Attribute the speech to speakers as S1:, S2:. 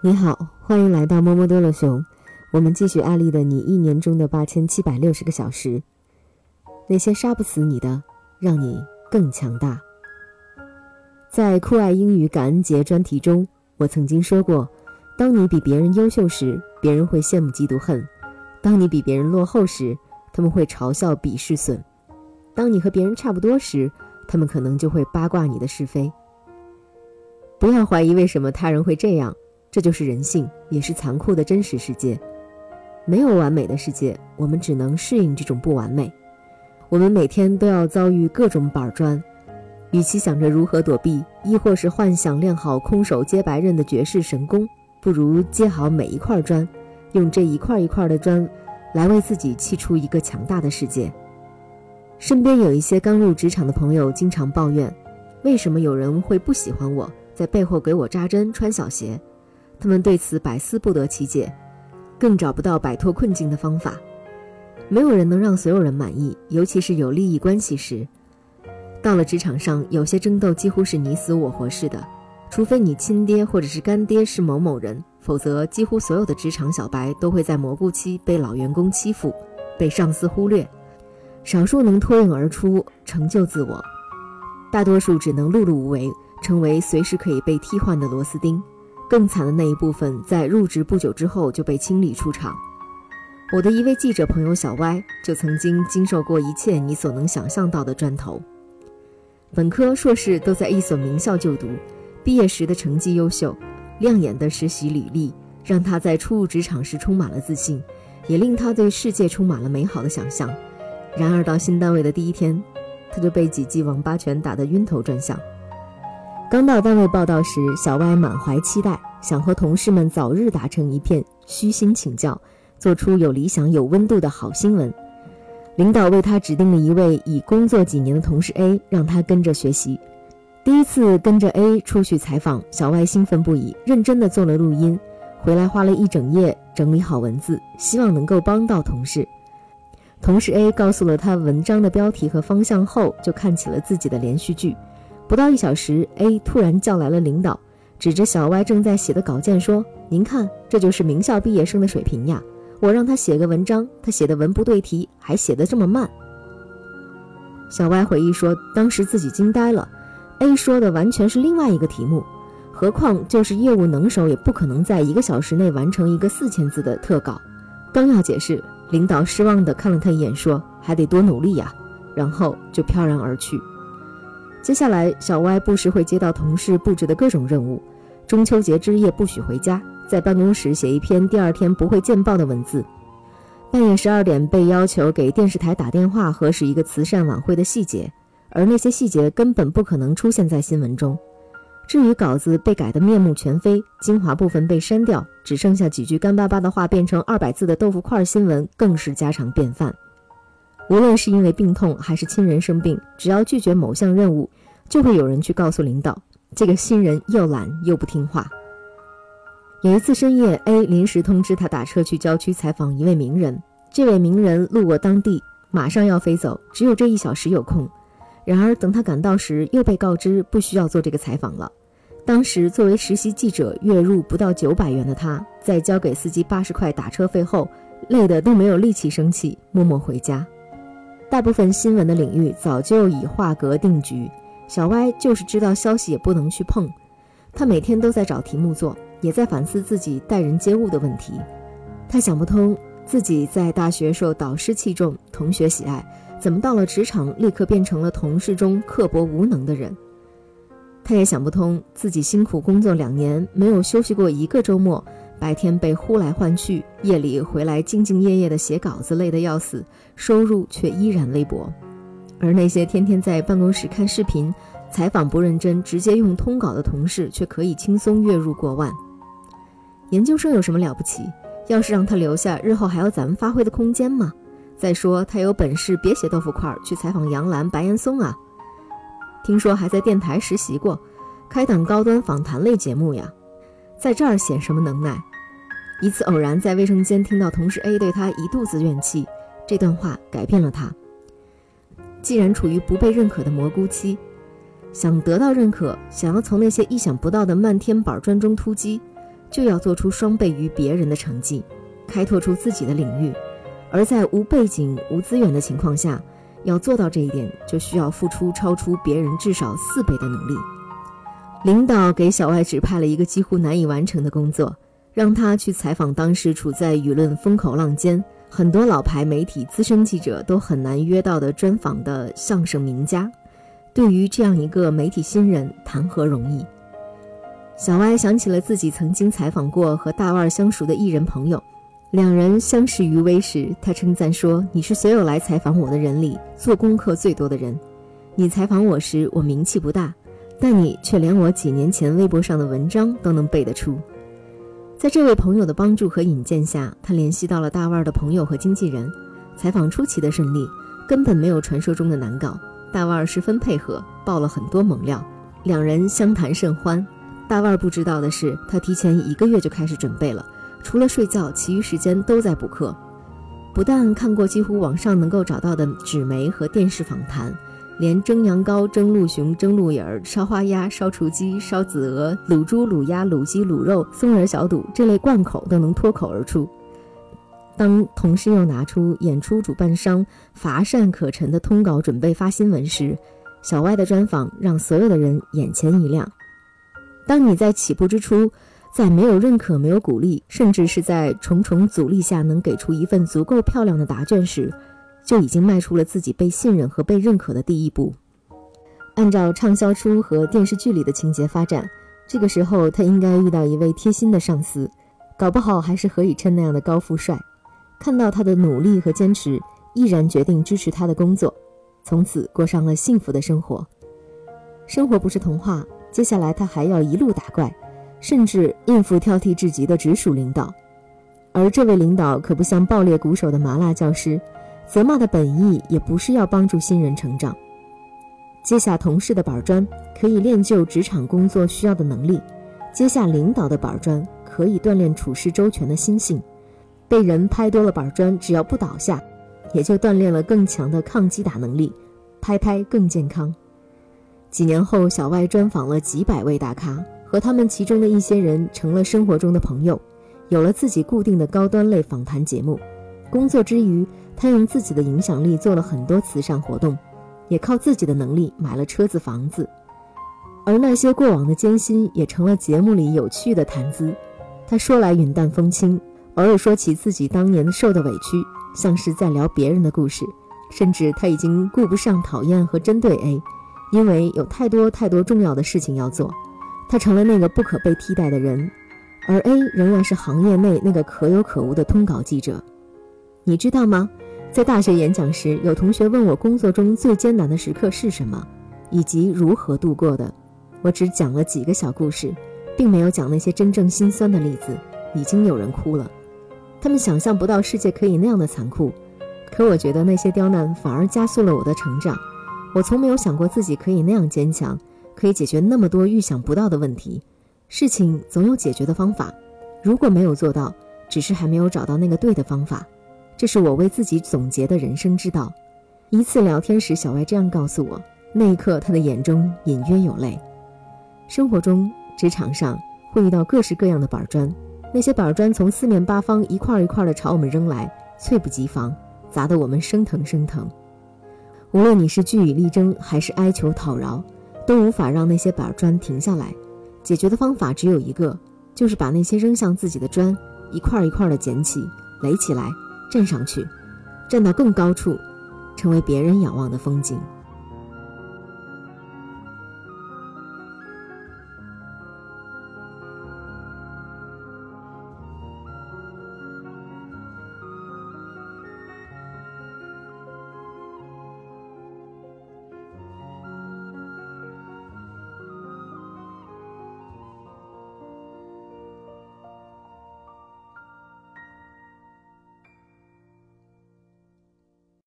S1: 你好，欢迎来到摸摸多乐熊。我们继续案例的你一年中的八千七百六十个小时，那些杀不死你的，让你更强大。在酷爱英语感恩节专题中，我曾经说过，当你比别人优秀时，别人会羡慕嫉妒恨；当你比别人落后时，他们会嘲笑鄙视损；当你和别人差不多时，他们可能就会八卦你的是非。不要怀疑为什么他人会这样。这就是人性，也是残酷的真实世界。没有完美的世界，我们只能适应这种不完美。我们每天都要遭遇各种板砖，与其想着如何躲避，亦或是幻想练好空手接白刃的绝世神功，不如接好每一块砖，用这一块一块的砖，来为自己砌出一个强大的世界。身边有一些刚入职场的朋友，经常抱怨：为什么有人会不喜欢我，在背后给我扎针、穿小鞋？他们对此百思不得其解，更找不到摆脱困境的方法。没有人能让所有人满意，尤其是有利益关系时。到了职场上，有些争斗几乎是你死我活似的，除非你亲爹或者是干爹是某某人，否则几乎所有的职场小白都会在蘑菇期被老员工欺负，被上司忽略，少数能脱颖而出成就自我，大多数只能碌碌无为，成为随时可以被替换的螺丝钉。更惨的那一部分，在入职不久之后就被清理出场。我的一位记者朋友小歪，就曾经经受过一切你所能想象到的砖头。本科、硕士都在一所名校就读，毕业时的成绩优秀，亮眼的实习履历让他在初入职场时充满了自信，也令他对世界充满了美好的想象。然而到新单位的第一天，他就被几记王八拳打得晕头转向。刚到单位报道时，小歪满怀期待，想和同事们早日打成一片，虚心请教，做出有理想、有温度的好新闻。领导为他指定了一位已工作几年的同事 A，让他跟着学习。第一次跟着 A 出去采访，小歪兴奋不已，认真的做了录音，回来花了一整夜整理好文字，希望能够帮到同事。同事 A 告诉了他文章的标题和方向后，就看起了自己的连续剧。不到一小时，A 突然叫来了领导，指着小歪正在写的稿件说：“您看，这就是名校毕业生的水平呀！我让他写个文章，他写的文不对题，还写得这么慢。”小歪回忆说：“当时自己惊呆了，A 说的完全是另外一个题目，何况就是业务能手，也不可能在一个小时内完成一个四千字的特稿。”刚要解释，领导失望地看了他一眼，说：“还得多努力呀。”然后就飘然而去。接下来，小歪不时会接到同事布置的各种任务：中秋节之夜不许回家，在办公室写一篇第二天不会见报的文字；半夜十二点被要求给电视台打电话核实一个慈善晚会的细节，而那些细节根本不可能出现在新闻中。至于稿子被改得面目全非，精华部分被删掉，只剩下几句干巴巴的话变成二百字的豆腐块新闻，更是家常便饭。无论是因为病痛还是亲人生病，只要拒绝某项任务，就会有人去告诉领导，这个新人又懒又不听话。有一次深夜，A 临时通知他打车去郊区采访一位名人，这位名人路过当地，马上要飞走，只有这一小时有空。然而等他赶到时，又被告知不需要做这个采访了。当时作为实习记者，月入不到九百元的他，在交给司机八十块打车费后，累得都没有力气生气，默默回家。大部分新闻的领域早就已画格定局，小歪就是知道消息也不能去碰。他每天都在找题目做，也在反思自己待人接物的问题。他想不通自己在大学受导师器重、同学喜爱，怎么到了职场立刻变成了同事中刻薄无能的人。他也想不通自己辛苦工作两年，没有休息过一个周末。白天被呼来唤去，夜里回来兢兢业业地写稿子，累得要死，收入却依然微薄。而那些天天在办公室看视频、采访不认真、直接用通稿的同事，却可以轻松月入过万。研究生有什么了不起？要是让他留下，日后还有咱们发挥的空间吗？再说他有本事，别写豆腐块去采访杨澜、白岩松啊！听说还在电台实习过，开档高端访谈类节目呀。在这儿显什么能耐？一次偶然在卫生间听到同事 A 对他一肚子怨气，这段话改变了他。既然处于不被认可的蘑菇期，想得到认可，想要从那些意想不到的漫天板砖中突击，就要做出双倍于别人的成绩，开拓出自己的领域。而在无背景、无资源的情况下，要做到这一点，就需要付出超出别人至少四倍的努力。领导给小外指派了一个几乎难以完成的工作，让他去采访当时处在舆论风口浪尖、很多老牌媒体资深记者都很难约到的专访的相声名家。对于这样一个媒体新人，谈何容易？小歪想起了自己曾经采访过和大腕相熟的艺人朋友。两人相识于微时，他称赞说：“你是所有来采访我的人里做功课最多的人。你采访我时，我名气不大，但你却连我几年前微博上的文章都能背得出。”在这位朋友的帮助和引荐下，他联系到了大腕的朋友和经纪人。采访出奇的顺利，根本没有传说中的难搞。大腕十分配合，爆了很多猛料，两人相谈甚欢。大腕不知道的是，他提前一个月就开始准备了。除了睡觉，其余时间都在补课。不但看过几乎网上能够找到的纸媒和电视访谈，连蒸羊羔、蒸鹿熊、蒸鹿眼儿、烧花鸭、烧雏鸡、烧子鹅、卤猪、卤鸭、卤鸡、卤肉、松仁小肚这类贯口都能脱口而出。当同事又拿出演出主办商乏善可陈的通稿准备发新闻时，小歪的专访让所有的人眼前一亮。当你在起步之初。在没有认可、没有鼓励，甚至是在重重阻力下能给出一份足够漂亮的答卷时，就已经迈出了自己被信任和被认可的第一步。按照畅销书和电视剧里的情节发展，这个时候他应该遇到一位贴心的上司，搞不好还是何以琛那样的高富帅。看到他的努力和坚持，毅然决定支持他的工作，从此过上了幸福的生活。生活不是童话，接下来他还要一路打怪。甚至应付挑剔至极的直属领导，而这位领导可不像暴烈鼓手的麻辣教师，责骂的本意也不是要帮助新人成长。接下同事的板砖可以练就职场工作需要的能力，接下领导的板砖可以锻炼处事周全的心性。被人拍多了板砖，只要不倒下，也就锻炼了更强的抗击打能力，拍拍更健康。几年后，小外专访了几百位大咖。和他们其中的一些人成了生活中的朋友，有了自己固定的高端类访谈节目。工作之余，他用自己的影响力做了很多慈善活动，也靠自己的能力买了车子房子。而那些过往的艰辛也成了节目里有趣的谈资。他说来云淡风轻，偶尔说起自己当年受的委屈，像是在聊别人的故事。甚至他已经顾不上讨厌和针对 A，因为有太多太多重要的事情要做。他成了那个不可被替代的人，而 A 仍然是行业内那个可有可无的通稿记者。你知道吗？在大学演讲时，有同学问我工作中最艰难的时刻是什么，以及如何度过的。我只讲了几个小故事，并没有讲那些真正心酸的例子。已经有人哭了，他们想象不到世界可以那样的残酷。可我觉得那些刁难反而加速了我的成长。我从没有想过自己可以那样坚强。可以解决那么多预想不到的问题，事情总有解决的方法。如果没有做到，只是还没有找到那个对的方法。这是我为自己总结的人生之道。一次聊天时，小歪这样告诉我，那一刻他的眼中隐约有泪。生活中、职场上会遇到各式各样的板砖，那些板砖从四面八方一块一块的朝我们扔来，猝不及防，砸得我们生疼生疼。无论你是据理力争，还是哀求讨饶。都无法让那些板砖停下来，解决的方法只有一个，就是把那些扔向自己的砖一块一块的捡起，垒起来，站上去，站到更高处，成为别人仰望的风景。